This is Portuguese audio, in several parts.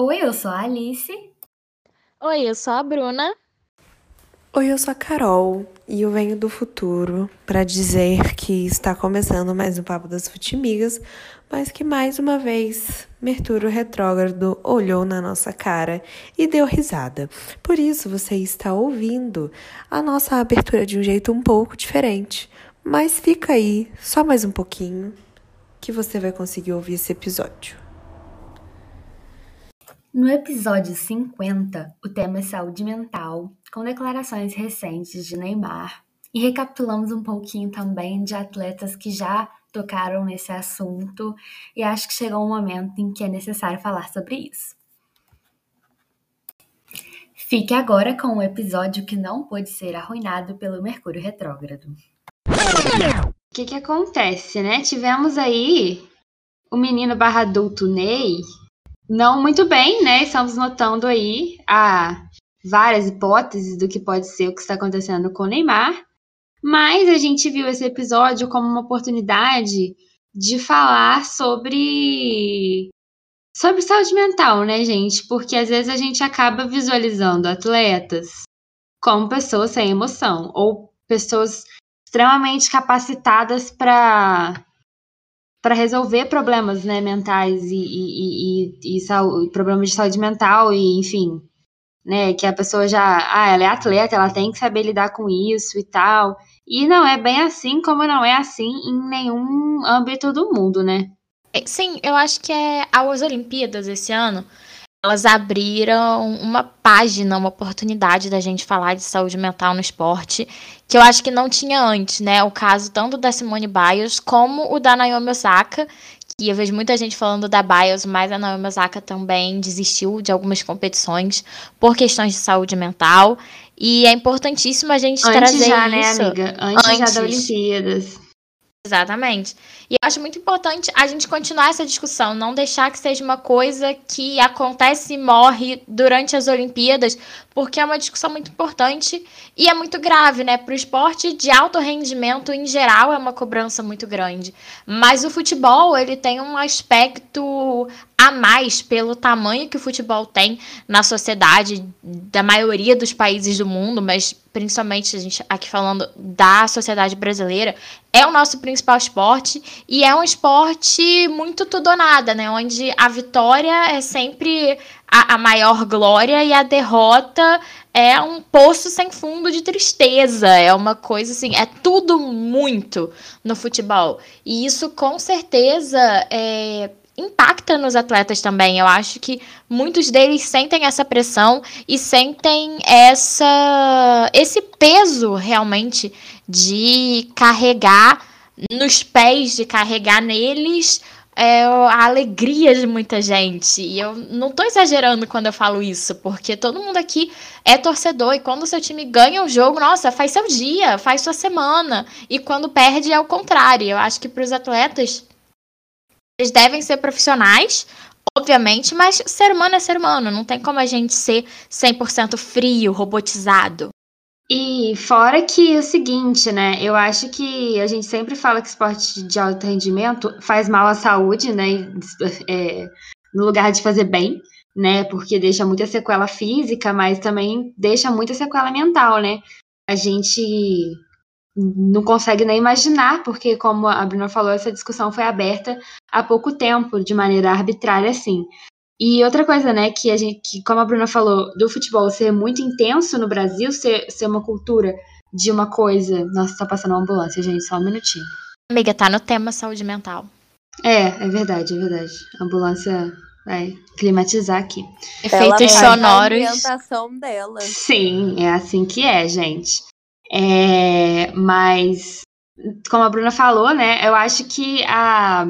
Oi, eu sou a Alice. Oi, eu sou a Bruna. Oi, eu sou a Carol e eu venho do futuro para dizer que está começando mais um Papo das Futimigas, mas que mais uma vez Mercúrio retrógrado olhou na nossa cara e deu risada. Por isso você está ouvindo a nossa abertura de um jeito um pouco diferente. Mas fica aí, só mais um pouquinho, que você vai conseguir ouvir esse episódio. No episódio 50, o tema é saúde mental, com declarações recentes de Neymar, e recapitulamos um pouquinho também de atletas que já tocaram nesse assunto, e acho que chegou um momento em que é necessário falar sobre isso. Fique agora com o episódio que não pôde ser arruinado pelo Mercúrio Retrógrado. O que, que acontece, né? Tivemos aí o menino barra adulto Ney, não muito bem, né? Estamos notando aí a várias hipóteses do que pode ser o que está acontecendo com o Neymar. Mas a gente viu esse episódio como uma oportunidade de falar sobre sobre saúde mental, né, gente? Porque às vezes a gente acaba visualizando atletas como pessoas sem emoção ou pessoas extremamente capacitadas para para resolver problemas né, mentais e, e, e, e saúde, problemas de saúde mental e enfim, né, que a pessoa já, ah, ela é atleta, ela tem que saber lidar com isso e tal. E não é bem assim como não é assim em nenhum âmbito do mundo, né? É, sim, eu acho que é as Olimpíadas esse ano, elas abriram uma página, uma oportunidade da gente falar de saúde mental no esporte, que eu acho que não tinha antes, né? O caso tanto da Simone Biles como o da Naomi Osaka, que eu vejo muita gente falando da Biles, mas a Naomi Osaka também desistiu de algumas competições por questões de saúde mental. E é importantíssimo a gente Antes trazer já, né, isso. amiga? Antes, já Antes. da Olimpíadas. Exatamente. E eu acho muito importante a gente continuar essa discussão, não deixar que seja uma coisa que acontece e morre durante as Olimpíadas, porque é uma discussão muito importante e é muito grave, né? Para o esporte de alto rendimento em geral é uma cobrança muito grande. Mas o futebol, ele tem um aspecto a mais pelo tamanho que o futebol tem na sociedade da maioria dos países do mundo, mas principalmente a gente aqui falando da sociedade brasileira, é o nosso principal esporte e é um esporte muito tudo ou nada, né? Onde a vitória é sempre a, a maior glória e a derrota é um poço sem fundo de tristeza. É uma coisa assim, é tudo muito no futebol. E isso com certeza é, impacta nos atletas também. Eu acho que muitos deles sentem essa pressão e sentem essa esse peso realmente de carregar nos pés, de carregar neles é, a alegria de muita gente. E eu não tô exagerando quando eu falo isso, porque todo mundo aqui é torcedor e quando o seu time ganha o jogo, nossa, faz seu dia, faz sua semana. E quando perde é o contrário. Eu acho que para os atletas eles devem ser profissionais, obviamente, mas ser humano é ser humano. Não tem como a gente ser 100% frio, robotizado. E fora que é o seguinte, né? Eu acho que a gente sempre fala que esporte de alto rendimento faz mal à saúde, né? É, no lugar de fazer bem, né? Porque deixa muita sequela física, mas também deixa muita sequela mental, né? A gente não consegue nem imaginar, porque, como a Bruna falou, essa discussão foi aberta há pouco tempo, de maneira arbitrária, assim. E outra coisa, né, que a gente, que, como a Bruna falou, do futebol ser muito intenso no Brasil, ser, ser uma cultura de uma coisa. Nossa, tá passando uma ambulância, gente, só um minutinho. Amiga, tá no tema saúde mental. É, é verdade, é verdade. A ambulância vai climatizar aqui. Efeitos Ela sonoros. A ambientação dela. Sim, é assim que é, gente. É, mas, como a Bruna falou, né, eu acho que a,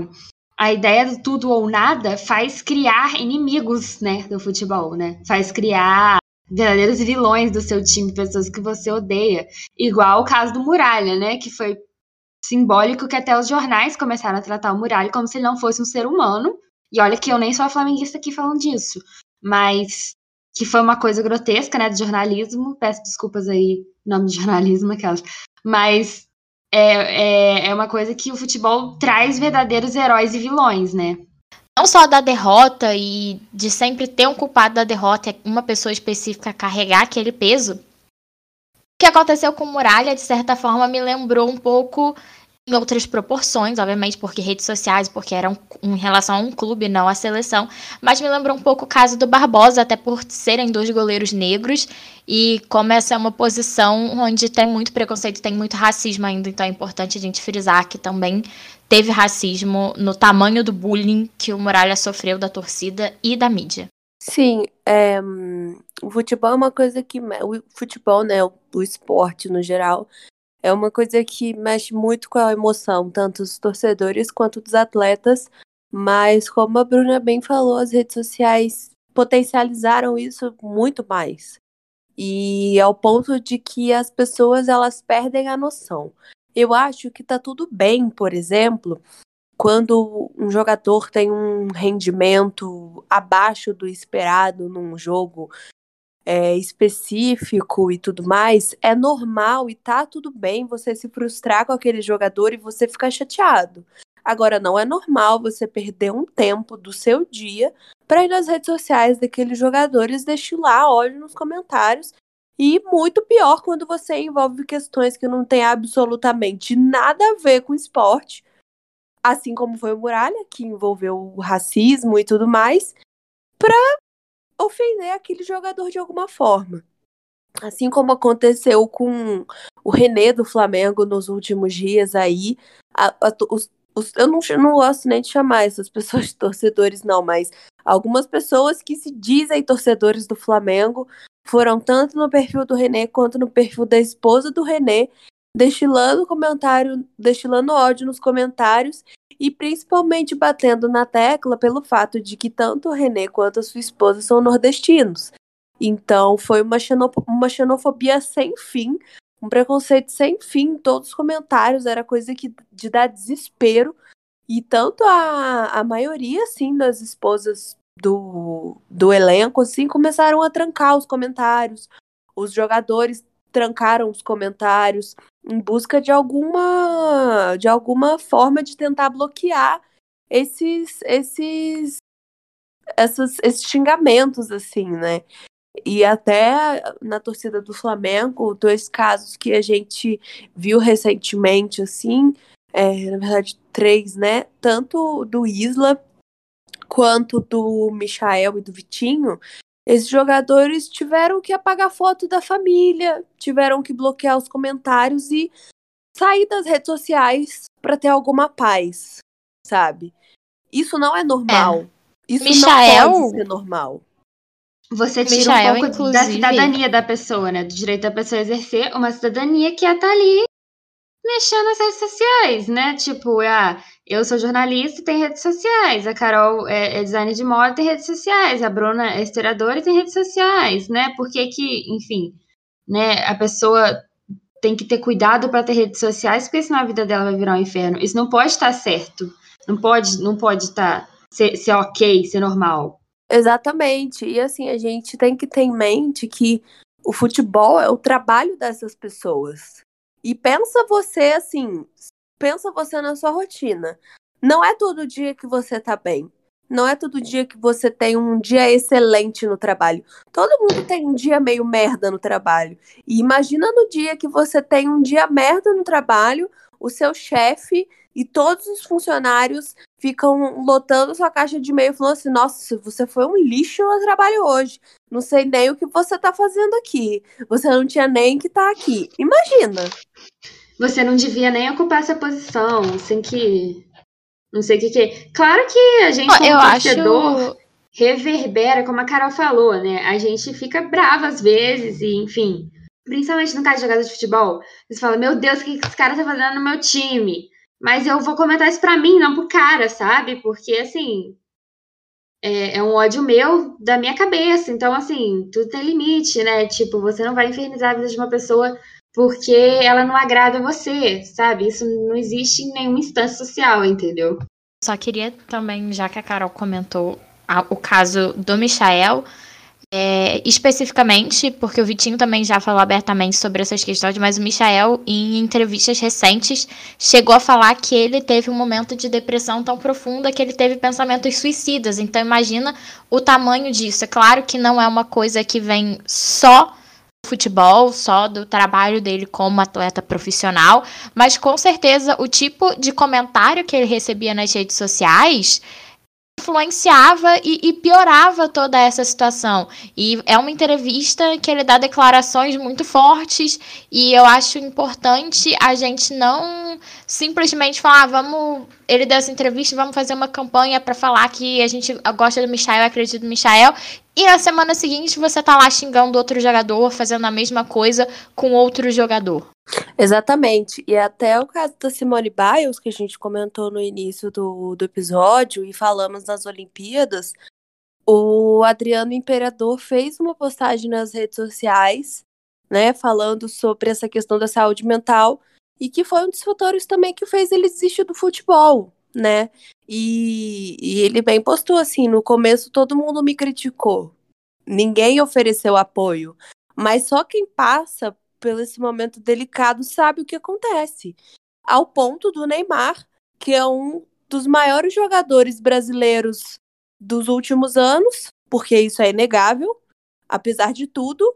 a ideia do tudo ou nada faz criar inimigos, né, do futebol, né? Faz criar verdadeiros vilões do seu time, pessoas que você odeia. Igual o caso do Muralha, né, que foi simbólico que até os jornais começaram a tratar o Muralha como se ele não fosse um ser humano. E olha que eu nem sou a flamenguista aqui falando disso, mas que foi uma coisa grotesca, né, do jornalismo. Peço desculpas aí, nome de jornalismo, aquelas. Mas é, é, é uma coisa que o futebol traz verdadeiros heróis e vilões, né? não só da derrota e de sempre ter um culpado da derrota, uma pessoa específica carregar aquele peso. O que aconteceu com Muralha, de certa forma, me lembrou um pouco outras proporções, obviamente, porque redes sociais, porque era um, em relação a um clube, não a seleção. Mas me lembrou um pouco o caso do Barbosa, até por serem dois goleiros negros. E como essa é uma posição onde tem muito preconceito, tem muito racismo ainda, então é importante a gente frisar que também teve racismo no tamanho do bullying que o Muralha sofreu da torcida e da mídia. Sim, é, o futebol é uma coisa que. O futebol, né? O esporte no geral é uma coisa que mexe muito com a emoção, tanto dos torcedores quanto dos atletas. Mas, como a Bruna bem falou, as redes sociais potencializaram isso muito mais. E ao ponto de que as pessoas elas perdem a noção. Eu acho que tá tudo bem, por exemplo, quando um jogador tem um rendimento abaixo do esperado num jogo é, específico e tudo mais, é normal e tá tudo bem você se frustrar com aquele jogador e você ficar chateado. Agora, não é normal você perder um tempo do seu dia para ir nas redes sociais daqueles jogadores destilar ódio nos comentários. E muito pior quando você envolve questões que não tem absolutamente nada a ver com esporte, assim como foi o Muralha, que envolveu o racismo e tudo mais, para ofender aquele jogador de alguma forma. Assim como aconteceu com o René do Flamengo nos últimos dias aí. A, a, os, os, eu não, não gosto nem de chamar essas pessoas de torcedores, não, mas algumas pessoas que se dizem torcedores do Flamengo foram tanto no perfil do René quanto no perfil da esposa do René, destilando comentário, destilando ódio nos comentários e principalmente batendo na tecla pelo fato de que tanto o René quanto a sua esposa são nordestinos. Então foi uma, uma xenofobia sem fim, um preconceito sem fim todos os comentários, era coisa que de dar desespero. E tanto a, a maioria, assim, das esposas do, do elenco, assim, começaram a trancar os comentários. Os jogadores trancaram os comentários em busca de alguma de alguma forma de tentar bloquear esses esses essas, esses xingamentos assim, né? E até na torcida do Flamengo, dois casos que a gente viu recentemente, assim, é, na verdade, três, né? Tanto do Isla quanto do Michael e do Vitinho, esses jogadores tiveram que apagar foto da família, tiveram que bloquear os comentários e sair das redes sociais para ter alguma paz, sabe? Isso não é normal. É. Isso Michael... não pode ser normal. Você tira Michael, um pouco inclusive... da cidadania da pessoa, né? Do direito da pessoa exercer uma cidadania que é estar tá ali mexendo nas redes sociais, né? Tipo, ah, eu sou jornalista e tem redes sociais, a Carol é, é designer de moda tem redes sociais, a Bruna é historiadora e tem redes sociais, né? Porque que, enfim, né, a pessoa tem que ter cuidado para ter redes sociais, porque senão a vida dela vai virar um inferno. Isso não pode estar certo. Não pode, não pode estar ser, ser ok, ser normal. Exatamente. E assim, a gente tem que ter em mente que o futebol é o trabalho dessas pessoas. E pensa você assim, pensa você na sua rotina. Não é todo dia que você tá bem. Não é todo dia que você tem um dia excelente no trabalho. Todo mundo tem um dia meio merda no trabalho. E imagina no dia que você tem um dia merda no trabalho, o seu chefe e todos os funcionários ficam lotando sua caixa de e-mail falando assim: nossa, você foi um lixo no trabalho hoje. Não sei nem o que você tá fazendo aqui. Você não tinha nem que estar tá aqui. Imagina. Você não devia nem ocupar essa posição, sem que. Não sei o que, que é. Claro que a gente, como eu torcedor, acho... reverbera, como a Carol falou, né? A gente fica brava às vezes, e enfim. Principalmente no caso de jogador de futebol. Você fala, meu Deus, o que esse cara tá fazendo no meu time? Mas eu vou comentar isso pra mim, não pro cara, sabe? Porque, assim, é, é, um ódio meu da minha cabeça. Então, assim, tudo tem limite, né? Tipo, você não vai infernizar a vida de uma pessoa porque ela não agrada você, sabe? Isso não existe em nenhuma instância social, entendeu? Só queria também, já que a Carol comentou a, o caso do Michael, É, especificamente, porque o Vitinho também já falou abertamente sobre essas questões, mas o Michael, em entrevistas recentes, chegou a falar que ele teve um momento de depressão tão profunda que ele teve pensamentos suicidas. Então, imagina o tamanho disso. É claro que não é uma coisa que vem só do futebol, só do trabalho dele como atleta profissional, mas com certeza o tipo de comentário que ele recebia nas redes sociais influenciava e, e, piorava toda essa situação. E é uma entrevista que ele dá declarações muito fortes e eu acho importante a gente não simplesmente falar, ah, vamos, ele deu essa entrevista, vamos fazer uma campanha para falar que a gente gosta do Michael, acredita no Michael, e na semana seguinte você tá lá xingando outro jogador, fazendo a mesma coisa com outro jogador. Exatamente. E até o caso da Simone Biles, que a gente comentou no início do, do episódio e falamos nas Olimpíadas, o Adriano Imperador fez uma postagem nas redes sociais, né, falando sobre essa questão da saúde mental e que foi um dos fatores também que fez ele desistir do futebol, né? E, e ele bem postou assim: no começo todo mundo me criticou, ninguém ofereceu apoio, mas só quem passa pelo esse momento delicado sabe o que acontece. Ao ponto do Neymar, que é um dos maiores jogadores brasileiros dos últimos anos, porque isso é inegável, apesar de tudo,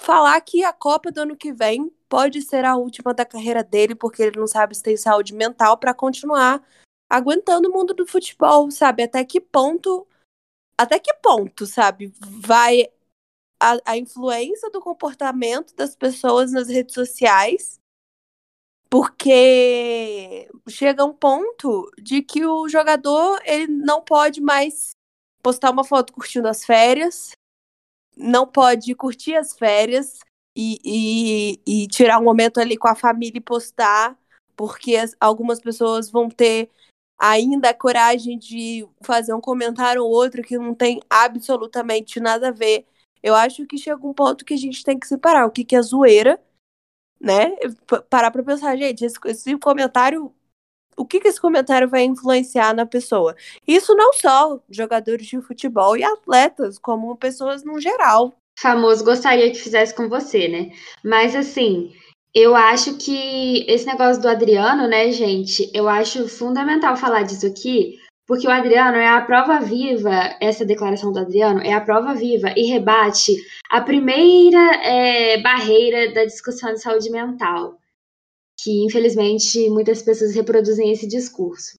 falar que a Copa do ano que vem pode ser a última da carreira dele, porque ele não sabe se tem saúde mental para continuar aguentando o mundo do futebol, sabe? Até que ponto, até que ponto, sabe? Vai a, a influência do comportamento das pessoas nas redes sociais, porque chega um ponto de que o jogador ele não pode mais postar uma foto curtindo as férias, não pode curtir as férias e, e, e tirar um momento ali com a família e postar, porque as, algumas pessoas vão ter ainda a coragem de fazer um comentário ou outro que não tem absolutamente nada a ver eu acho que chega um ponto que a gente tem que separar o que, que é zoeira, né? Parar pra pensar, gente, esse, esse comentário. O que, que esse comentário vai influenciar na pessoa? Isso não só jogadores de futebol e atletas, como pessoas no geral. Famoso gostaria que fizesse com você, né? Mas assim, eu acho que esse negócio do Adriano, né, gente? Eu acho fundamental falar disso aqui, porque o Adriano é a prova viva, essa declaração do Adriano é a prova viva e rebate a primeira é, barreira da discussão de saúde mental, que infelizmente muitas pessoas reproduzem esse discurso.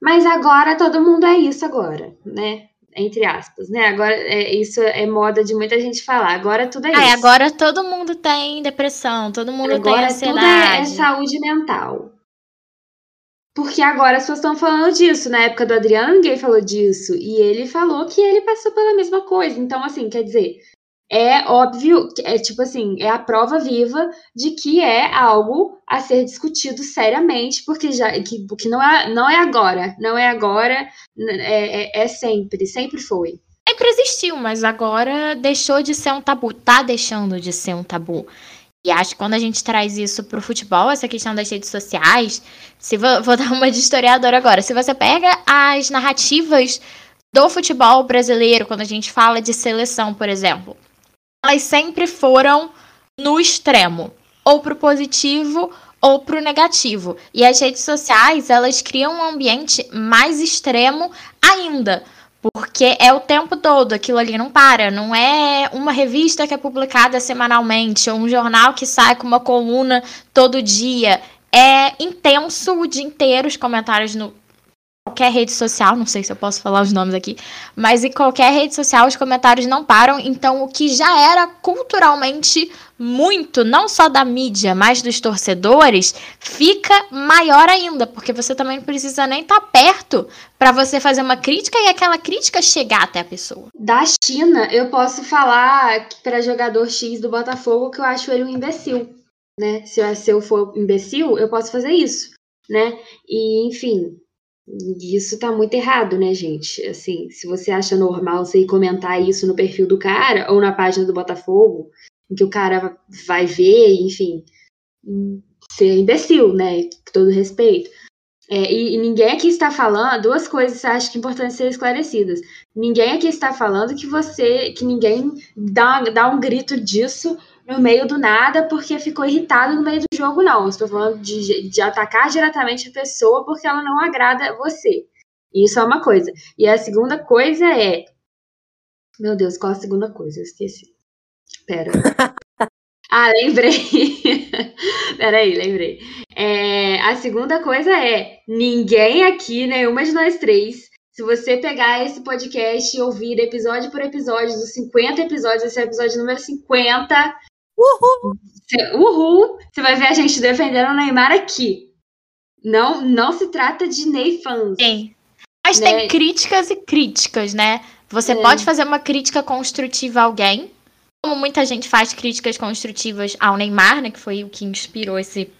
Mas agora todo mundo é isso agora, né? Entre aspas, né? Agora é, isso é moda de muita gente falar. Agora tudo é, é isso. agora todo mundo tem depressão, todo mundo agora tem ansiedade. Tudo é, é saúde mental. Porque agora as pessoas estão falando disso. Na época do Adriano, ninguém falou disso. E ele falou que ele passou pela mesma coisa. Então, assim, quer dizer, é óbvio, é tipo assim, é a prova viva de que é algo a ser discutido seriamente, porque já que, que não, é, não é agora, não é agora, é, é, é sempre, sempre foi. Sempre existiu, mas agora deixou de ser um tabu, tá deixando de ser um tabu. E acho que quando a gente traz isso pro futebol, essa questão das redes sociais, se vou, vou dar uma de historiadora agora, se você pega as narrativas do futebol brasileiro, quando a gente fala de seleção, por exemplo, elas sempre foram no extremo, ou pro positivo ou pro negativo. E as redes sociais, elas criam um ambiente mais extremo ainda. Porque é o tempo todo, aquilo ali não para. Não é uma revista que é publicada semanalmente, ou um jornal que sai com uma coluna todo dia. É intenso o dia inteiro os comentários no qualquer rede social, não sei se eu posso falar os nomes aqui, mas em qualquer rede social os comentários não param, então o que já era culturalmente muito, não só da mídia, mas dos torcedores, fica maior ainda, porque você também não precisa nem estar tá perto para você fazer uma crítica e aquela crítica chegar até a pessoa. Da China, eu posso falar para jogador X do Botafogo que eu acho ele um imbecil, né? Se eu for imbecil, eu posso fazer isso, né? E enfim, isso tá muito errado, né, gente? Assim, se você acha normal você ir comentar isso no perfil do cara ou na página do Botafogo, em que o cara vai ver, enfim, ser imbecil, né? Com todo respeito. É, e, e, ninguém aqui está falando, duas coisas acho que é importante ser esclarecidas. Ninguém aqui está falando que você, que ninguém dá, dá um grito disso no meio do nada porque ficou irritado no meio do jogo, não. Estou falando de, de atacar diretamente a pessoa porque ela não agrada você. Isso é uma coisa. E a segunda coisa é. Meu Deus, qual a segunda coisa? Eu esqueci. Pera. ah, lembrei. Peraí, lembrei. É, a segunda coisa é: ninguém aqui, nenhuma de nós três, se você pegar esse podcast e ouvir episódio por episódio, dos 50 episódios, esse é o episódio número 50. Uhul! Você, uhul! Você vai ver a gente defendendo o Neymar aqui. Não, não se trata de Ney fãs. Sim. Mas né? tem críticas e críticas, né? Você é. pode fazer uma crítica construtiva a alguém, como muita gente faz críticas construtivas ao Neymar, né? Que foi o que inspirou esse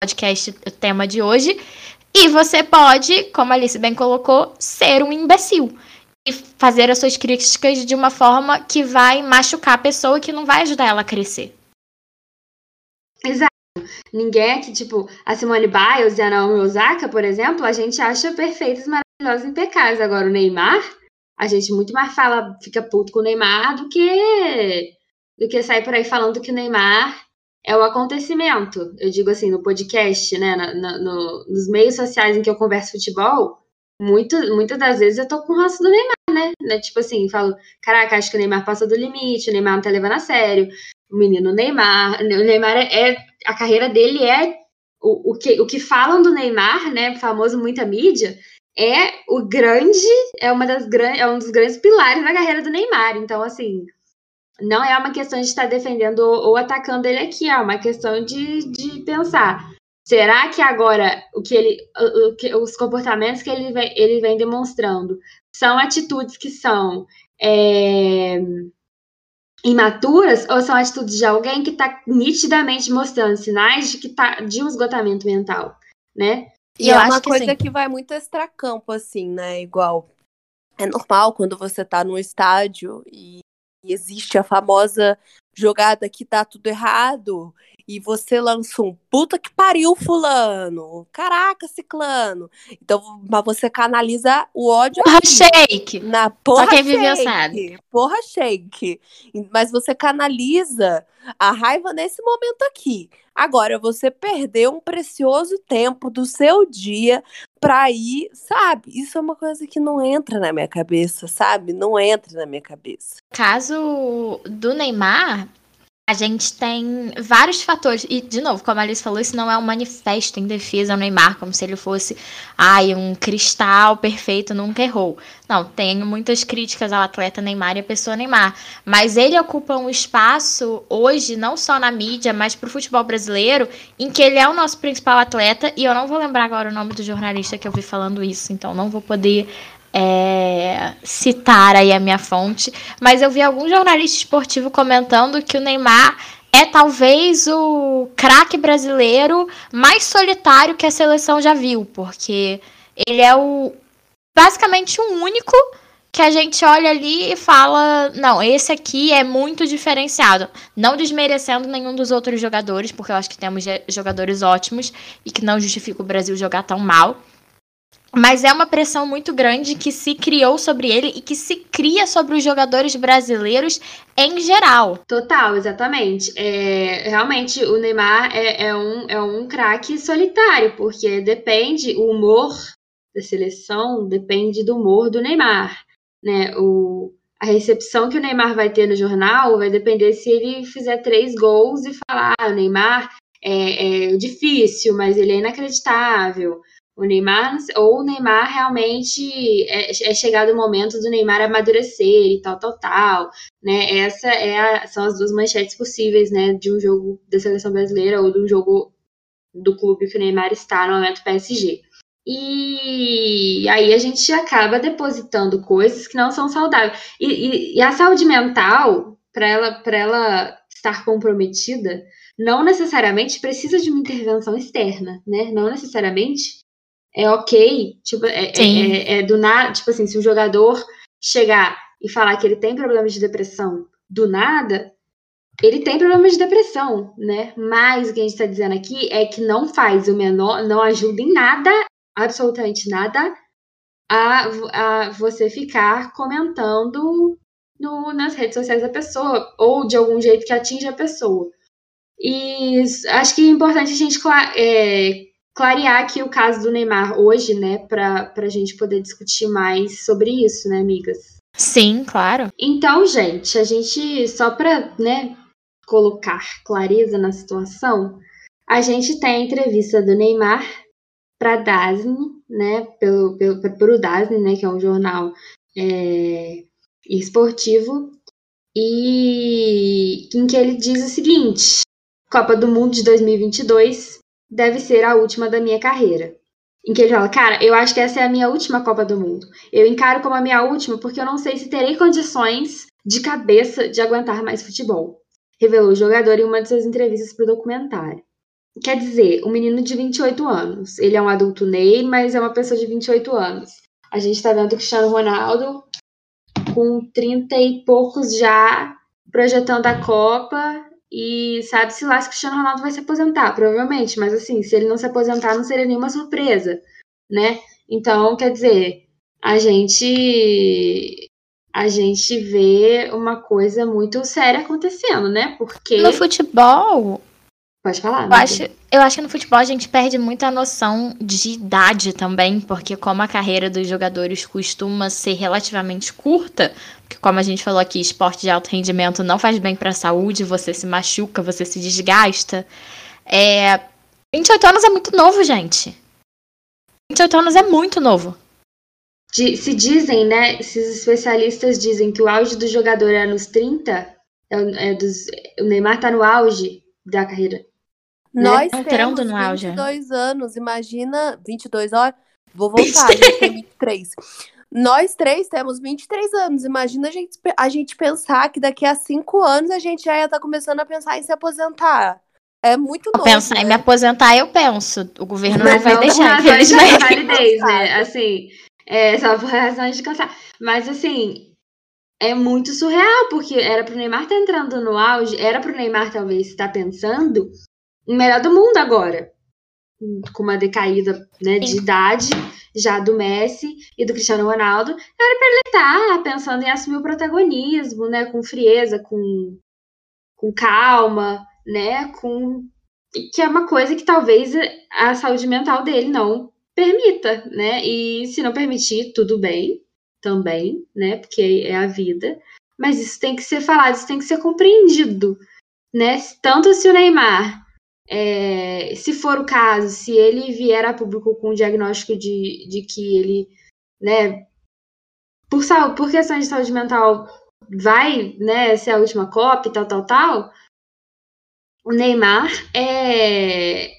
podcast, o tema de hoje. E você pode, como a Alice bem colocou, ser um imbecil. E fazer as suas críticas de uma forma que vai machucar a pessoa e que não vai ajudar ela a crescer. Exato. Ninguém aqui, tipo, a Simone Biles e a Naomi Osaka, por exemplo, a gente acha perfeitas, maravilhosas, impecáveis. Agora, o Neymar, a gente muito mais fala, fica puto com o Neymar do que do que sair por aí falando que o Neymar é o acontecimento. Eu digo assim, no podcast, né, no, no, nos meios sociais em que eu converso futebol, muito, muitas das vezes eu tô com o do Neymar, né? né? Tipo assim, falo, caraca, acho que o Neymar passa do limite, o Neymar não tá levando a sério, o menino Neymar, o Neymar é, é a carreira dele é o, o, que, o que falam do Neymar, né, famoso muita mídia, é o grande, é uma das é um dos grandes pilares da carreira do Neymar. Então, assim, não é uma questão de estar defendendo ou, atacando ele aqui, é uma questão de, de pensar. Será que agora o que ele, o, que, os comportamentos que ele vem, ele vem demonstrando são atitudes que são é, imaturas ou são atitudes de alguém que está nitidamente mostrando sinais de que tá de um esgotamento mental, né? E, e é uma coisa que, que vai muito extracampo, assim, né? Igual é normal quando você tá no estádio e e existe a famosa jogada que tá tudo errado e você lança um puta que pariu fulano, caraca ciclano. Então, mas você canaliza o ódio porra aqui, shake. Na porra Só quem shake, viveu sabe. Porra shake. Mas você canaliza a raiva nesse momento aqui. Agora, você perdeu um precioso tempo do seu dia pra ir, sabe? Isso é uma coisa que não entra na minha cabeça, sabe? Não entra na minha cabeça. Caso do Neymar, a gente tem vários fatores. E, de novo, como a Alice falou, isso não é um manifesto em defesa ao Neymar, como se ele fosse ai, um cristal perfeito, nunca errou. Não, tenho muitas críticas ao atleta Neymar e à pessoa Neymar. Mas ele ocupa um espaço hoje, não só na mídia, mas para o futebol brasileiro, em que ele é o nosso principal atleta. E eu não vou lembrar agora o nome do jornalista que eu vi falando isso, então não vou poder é, citar aí a minha fonte, mas eu vi algum jornalista esportivo comentando que o Neymar é talvez o craque brasileiro mais solitário que a seleção já viu, porque ele é o basicamente o único que a gente olha ali e fala, não, esse aqui é muito diferenciado, não desmerecendo nenhum dos outros jogadores, porque eu acho que temos jogadores ótimos e que não justifica o Brasil jogar tão mal. Mas é uma pressão muito grande que se criou sobre ele e que se cria sobre os jogadores brasileiros em geral. Total, exatamente. É, realmente, o Neymar é, é um, é um craque solitário, porque depende, o humor da seleção depende do humor do Neymar. Né? O, a recepção que o Neymar vai ter no jornal vai depender se ele fizer três gols e falar: ah, o Neymar é, é difícil, mas ele é inacreditável o Neymar, ou o Neymar realmente é, é, chegado o momento do Neymar amadurecer e tal, tal, tal, né? Essa é a, são as duas manchetes possíveis, né, de um jogo da seleção brasileira ou de um jogo do clube que o Neymar está no momento PSG. E aí a gente acaba depositando coisas que não são saudáveis. E, e, e a saúde mental, para ela, ela estar comprometida, não necessariamente precisa de uma intervenção externa, né? Não necessariamente é ok, tipo, é, é, é, é, do nada, tipo assim, se o jogador chegar e falar que ele tem problemas de depressão do nada, ele tem problemas de depressão, né? Mas o que a gente está dizendo aqui é que não faz o menor, não ajuda em nada absolutamente nada a, a você ficar comentando no, nas redes sociais da pessoa, ou de algum jeito que atinja a pessoa. E acho que é importante a gente é, clarear aqui o caso do Neymar hoje, né, para a gente poder discutir mais sobre isso, né, amigas? Sim, claro. Então, gente, a gente, só para né, colocar clareza na situação, a gente tem a entrevista do Neymar para Dasne, né, pelo, pelo, pelo Dasne, né, que é um jornal é, esportivo, e em que ele diz o seguinte: Copa do Mundo de 2022 deve ser a última da minha carreira. Em que ele fala, cara, eu acho que essa é a minha última Copa do Mundo. Eu encaro como a minha última porque eu não sei se terei condições de cabeça de aguentar mais futebol. Revelou o jogador em uma de suas entrevistas para o documentário. Quer dizer, um menino de 28 anos. Ele é um adulto Ney, mas é uma pessoa de 28 anos. A gente está vendo o Cristiano Ronaldo com 30 e poucos já projetando a Copa e sabe-se lá se Cristiano Ronaldo vai se aposentar, provavelmente, mas assim, se ele não se aposentar, não seria nenhuma surpresa, né? Então, quer dizer, a gente a gente vê uma coisa muito séria acontecendo, né? Porque no futebol, Pode falar. Eu acho, eu acho que no futebol a gente perde muita noção de idade também, porque como a carreira dos jogadores costuma ser relativamente curta, porque como a gente falou aqui, esporte de alto rendimento não faz bem para a saúde, você se machuca, você se desgasta. É, 28 anos é muito novo, gente. 28 anos é muito novo. Se dizem, né? Esses especialistas dizem que o auge do jogador é nos 30, é, é dos, o Neymar tá no auge da carreira. Nós né? temos no 22 anos, imagina, 22, ó, vou voltar, a gente tem 23. Nós três temos 23 anos, imagina a gente, a gente pensar que daqui a 5 anos a gente já ia estar tá começando a pensar em se aposentar. É muito novo. Pensar né? em me aposentar, eu penso. O governo não, não vai não deixar, infelizmente. De validez, né? Assim, é só por razões de cansar. Mas, assim, é muito surreal, porque era pro Neymar estar tá entrando no auge, era pro Neymar talvez estar tá pensando melhor do mundo agora. Com uma decaída né, de idade já do Messi e do Cristiano Ronaldo, era para ele estar tá pensando em assumir o protagonismo, né, com frieza, com, com calma, né, com que é uma coisa que talvez a saúde mental dele não permita, né? E se não permitir, tudo bem, também, né? Porque é a vida. Mas isso tem que ser falado, isso tem que ser compreendido, né? Tanto se o Neymar é, se for o caso, se ele vier a público com o diagnóstico de, de que ele, né, por, saúde, por questão de saúde mental, vai né, ser a última Copa e tal, tal, tal, o Neymar, é,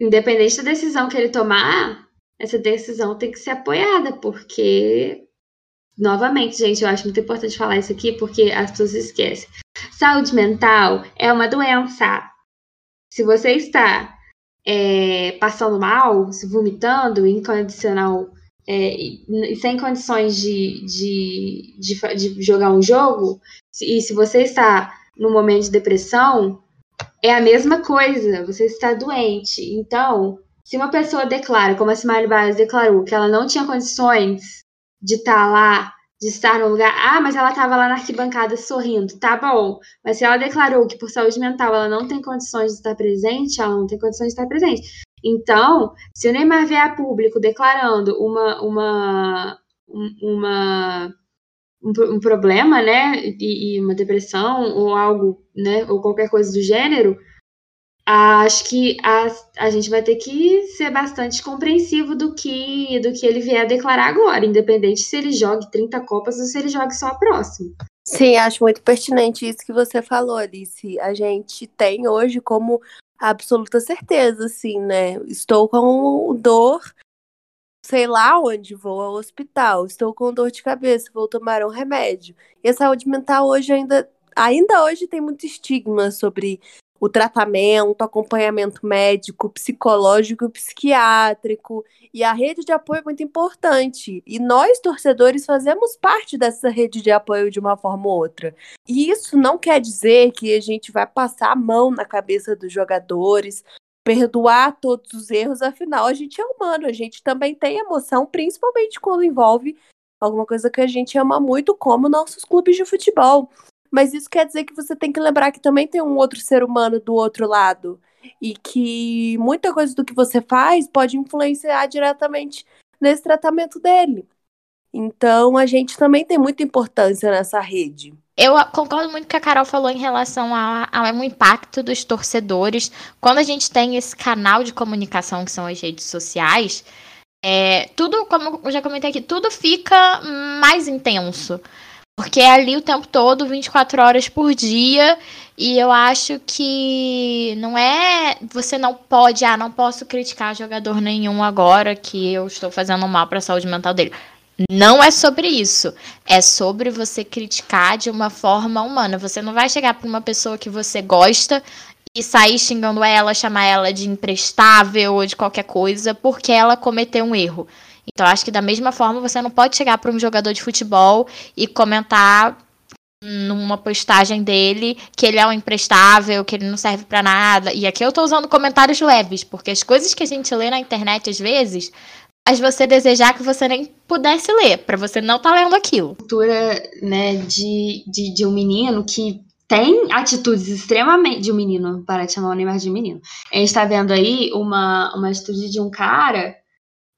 independente da decisão que ele tomar, essa decisão tem que ser apoiada, porque, novamente, gente, eu acho muito importante falar isso aqui, porque as pessoas esquecem. Saúde mental é uma doença se você está é, passando mal, se vomitando, incondicional, é, sem condições de, de, de, de jogar um jogo, e se você está no momento de depressão, é a mesma coisa, você está doente. Então, se uma pessoa declara, como a Simone Biles declarou, que ela não tinha condições de estar lá de estar no lugar. Ah, mas ela estava lá na arquibancada sorrindo. Tá bom. Mas se ela declarou que por saúde mental ela não tem condições de estar presente, ela não tem condições de estar presente. Então, se o Neymar vier a público declarando uma, uma, uma um, problema, né, e, e, uma depressão ou algo, né, ou qualquer coisa do gênero, acho que a, a gente vai ter que ser bastante compreensivo do que, do que ele vier a declarar agora, independente se ele jogue 30 Copas ou se ele jogue só a próxima. Sim, acho muito pertinente isso que você falou, Alice. A gente tem hoje como absoluta certeza, assim, né? Estou com dor, sei lá onde, vou ao hospital. Estou com dor de cabeça, vou tomar um remédio. E a saúde mental hoje ainda, ainda hoje tem muito estigma sobre o tratamento, acompanhamento médico, psicológico e psiquiátrico. E a rede de apoio é muito importante. E nós, torcedores, fazemos parte dessa rede de apoio de uma forma ou outra. E isso não quer dizer que a gente vai passar a mão na cabeça dos jogadores, perdoar todos os erros, afinal a gente é humano, a gente também tem emoção, principalmente quando envolve alguma coisa que a gente ama muito, como nossos clubes de futebol. Mas isso quer dizer que você tem que lembrar que também tem um outro ser humano do outro lado e que muita coisa do que você faz pode influenciar diretamente nesse tratamento dele. Então a gente também tem muita importância nessa rede. Eu concordo muito com o que a Carol falou em relação ao, impacto dos torcedores. Quando a gente tem esse canal de comunicação que são as redes sociais, é, tudo, como eu já comentei aqui, tudo fica mais intenso. Porque é ali o tempo todo, 24 horas por dia. E eu acho que não é. Você não pode, ah, não posso criticar jogador nenhum agora que eu estou fazendo mal para a saúde mental dele. Não é sobre isso. É sobre você criticar de uma forma humana. Você não vai chegar para uma pessoa que você gosta e sair xingando ela, chamar ela de imprestável ou de qualquer coisa porque ela cometeu um erro. Então, acho que da mesma forma você não pode chegar para um jogador de futebol e comentar numa postagem dele que ele é um imprestável, que ele não serve para nada. E aqui eu tô usando comentários leves, porque as coisas que a gente lê na internet às vezes faz você desejar que você nem pudesse ler, para você não estar tá lendo aquilo. Cultura, né, de, de, de um menino que tem atitudes extremamente. De um menino, para de chamar o Neymar de menino. A gente tá vendo aí uma, uma atitude de um cara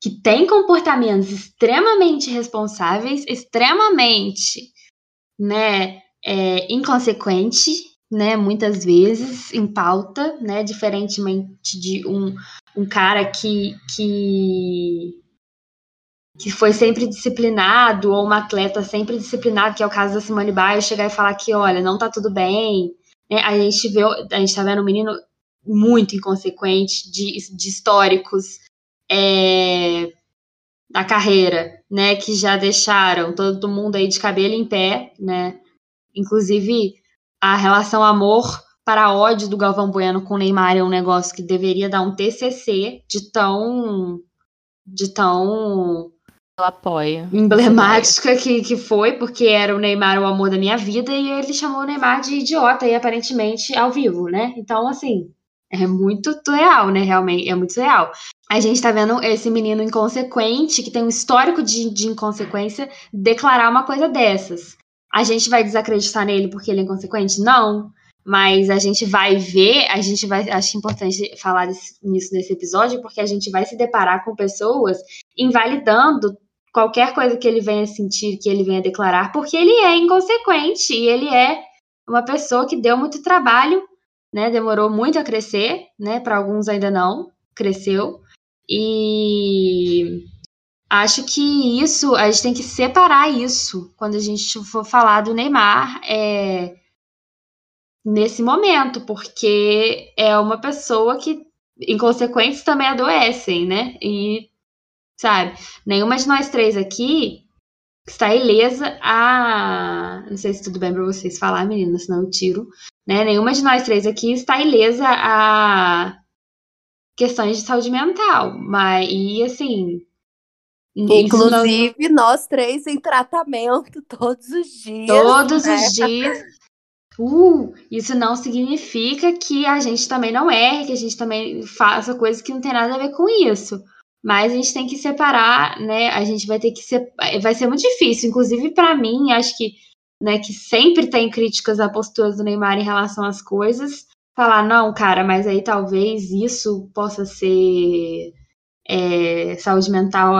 que tem comportamentos extremamente responsáveis, extremamente, né, é, inconsequente, né, muitas vezes em pauta, né, diferentemente de um, um cara que, que que foi sempre disciplinado, ou uma atleta sempre disciplinado, que é o caso da Simone Biles, chegar e falar que, olha, não tá tudo bem. Né? A gente vê, a gente tá vendo um menino muito inconsequente, de, de históricos é, da carreira, né? Que já deixaram todo mundo aí de cabelo em pé, né? Inclusive, a relação amor para ódio do Galvão Bueno com o Neymar é um negócio que deveria dar um TCC de tão de tão eu apoio. Emblemática que, que foi, porque era o Neymar o amor da minha vida, e ele chamou o Neymar de idiota, e aparentemente ao vivo, né? Então, assim, é muito real, né? Realmente, é muito real. A gente tá vendo esse menino inconsequente, que tem um histórico de, de inconsequência, declarar uma coisa dessas. A gente vai desacreditar nele porque ele é inconsequente? Não. Mas a gente vai ver, a gente vai. Acho importante falar nisso nesse episódio, porque a gente vai se deparar com pessoas invalidando qualquer coisa que ele venha sentir, que ele venha declarar, porque ele é inconsequente e ele é uma pessoa que deu muito trabalho, né? Demorou muito a crescer, né? Para alguns ainda não, cresceu. E acho que isso, a gente tem que separar isso quando a gente for falar do Neymar. É, nesse momento, porque é uma pessoa que inconsequentes também adoecem, né? E, sabe, nenhuma de nós três aqui está ilesa a. Não sei se tudo bem para vocês falar, meninas, senão eu tiro. Né? Nenhuma de nós três aqui está ilesa a questões de saúde mental. Mas, e assim. Inclusive, não... nós três em tratamento todos os dias. Todos né? os dias. Uh, isso não significa que a gente também não erre, que a gente também faça coisas que não tem nada a ver com isso. Mas a gente tem que separar, né? A gente vai ter que ser, vai ser muito difícil, inclusive para mim, acho que, né, que sempre tem críticas à postura do Neymar em relação às coisas, falar não, cara, mas aí talvez isso possa ser é, saúde mental,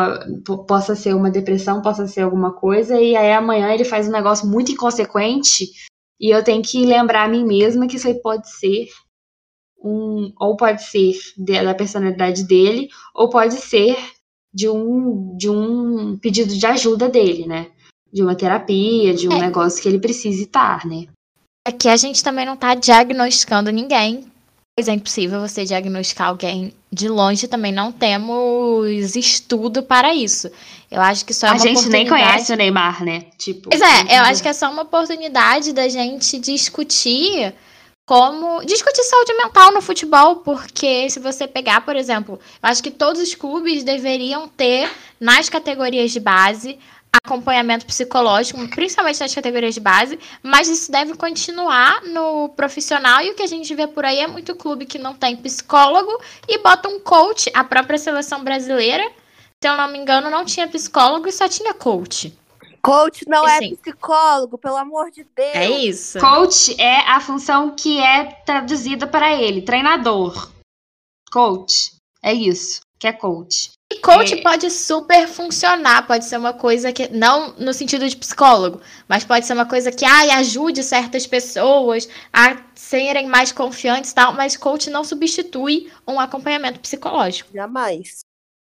possa ser uma depressão, possa ser alguma coisa, e aí amanhã ele faz um negócio muito inconsequente e eu tenho que lembrar a mim mesma que isso aí pode ser um. Ou pode ser da personalidade dele, ou pode ser de um, de um pedido de ajuda dele, né? De uma terapia, de um é. negócio que ele precise estar, né? Aqui a gente também não tá diagnosticando ninguém. Pois é impossível você diagnosticar alguém de longe, também não temos estudo para isso. Eu acho que só é a uma gente nem conhece o Neymar, né? Tipo. Pois é, eu acho que é só uma oportunidade da gente discutir como discutir saúde mental no futebol, porque se você pegar, por exemplo, eu acho que todos os clubes deveriam ter nas categorias de base acompanhamento psicológico, principalmente nas categorias de base, mas isso deve continuar no profissional e o que a gente vê por aí é muito clube que não tem psicólogo e bota um coach, a própria seleção brasileira, se eu não me engano, não tinha psicólogo e só tinha coach. Coach não é sim. psicólogo, pelo amor de Deus. É isso. Coach é a função que é traduzida para ele, treinador. Coach. É isso, que é coach. E coach É. pode super funcionar, pode ser uma coisa que, não no sentido de psicólogo, mas pode ser uma coisa que ai, ajude certas pessoas a serem mais confiantes e tal, mas coach não substitui um acompanhamento psicológico. Jamais.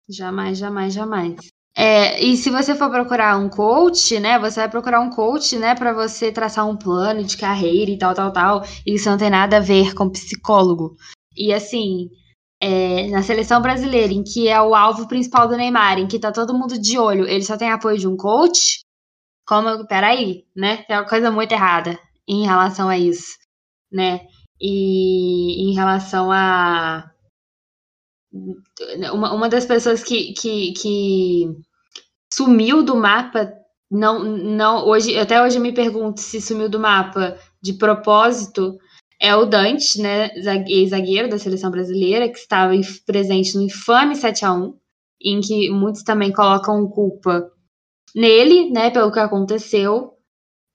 Jamais, jamais, jamais. É, e se você for procurar um coach, né? Você vai procurar um coach, né, para você traçar um plano de carreira e tal, tal, tal. E isso não tem nada a ver com psicólogo. E assim, é, na seleção brasileira, em que é o alvo principal do Neymar, em que tá todo mundo de olho, ele só tem apoio de um coach? Como, peraí, né? Tem uma coisa muito errada em relação a isso, né? E em relação a uma, uma das pessoas que, que, que sumiu do mapa, não, não hoje, até hoje eu me pergunto se sumiu do mapa de propósito, é o Dante, né, ex-zagueiro da seleção brasileira, que estava presente no infame 7 a 1 em que muitos também colocam culpa nele, né, pelo que aconteceu.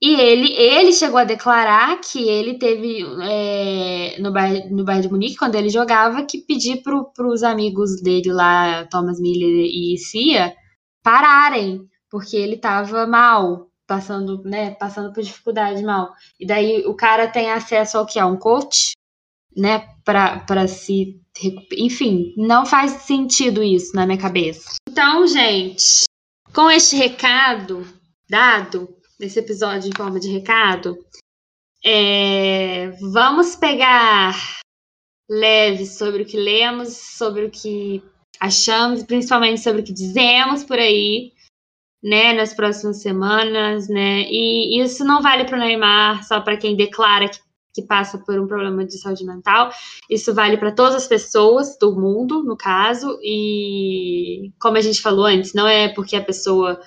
E ele, ele chegou a declarar que ele teve é, no, no Bayern de Munique, quando ele jogava, que pedir para os amigos dele lá, Thomas Miller e Cia, pararem, porque ele estava mal, passando, né, passando por dificuldade mal. E daí o cara tem acesso ao que? A um coach, né, para se. Enfim, não faz sentido isso na minha cabeça. Então, gente, com este recado dado, nesse episódio em forma de recado, é, vamos pegar leve sobre o que lemos, sobre o que achamos, principalmente sobre o que dizemos por aí, né, nas próximas semanas, né? E isso não vale para o Neymar, só para quem declara que, que passa por um problema de saúde mental. Isso vale para todas as pessoas do mundo, no caso, e como a gente falou antes, não é porque a pessoa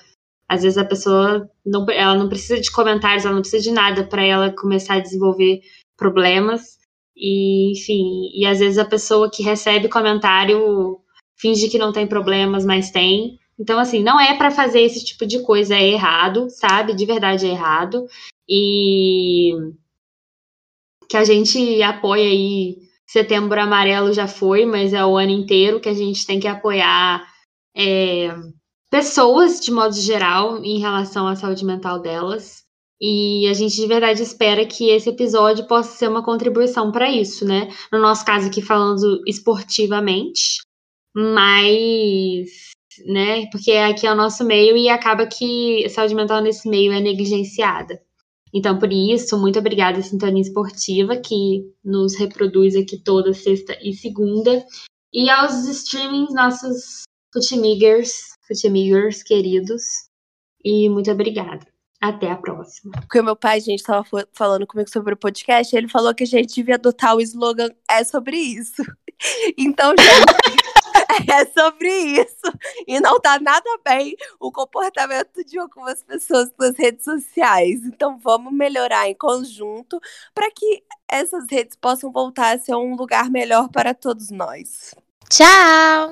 às vezes a pessoa não, ela não precisa de comentários, ela não precisa de nada para ela começar a desenvolver problemas. E, enfim, e às vezes a pessoa que recebe comentário finge que não tem problemas, mas tem. Então, assim, não é para fazer esse tipo de coisa, é errado, sabe? De verdade é errado. E que a gente apoia aí. Setembro Amarelo já foi, mas é o ano inteiro que a gente tem que apoiar é, pessoas, de modo geral, em relação à saúde mental delas. E a gente de verdade espera que esse episódio possa ser uma contribuição para isso, né? No nosso caso aqui falando esportivamente, mas, né? Porque aqui é o nosso meio e acaba que a saúde mental nesse meio é negligenciada. Então, por isso, muito obrigada Sintonia Esportiva, que nos reproduz aqui toda sexta e segunda. E aos streamings, nossos Futimigers, Futimigers queridos. E muito obrigada. Até a próxima. Porque o meu pai, gente, tava fo- falando comigo sobre o podcast, ele falou que a gente devia adotar o slogan É sobre isso. Então, gente, é sobre isso. E não tá nada bem o comportamento de algumas pessoas nas redes sociais. Então, vamos melhorar em conjunto para que essas redes possam voltar a ser um lugar melhor para todos nós. Tchau!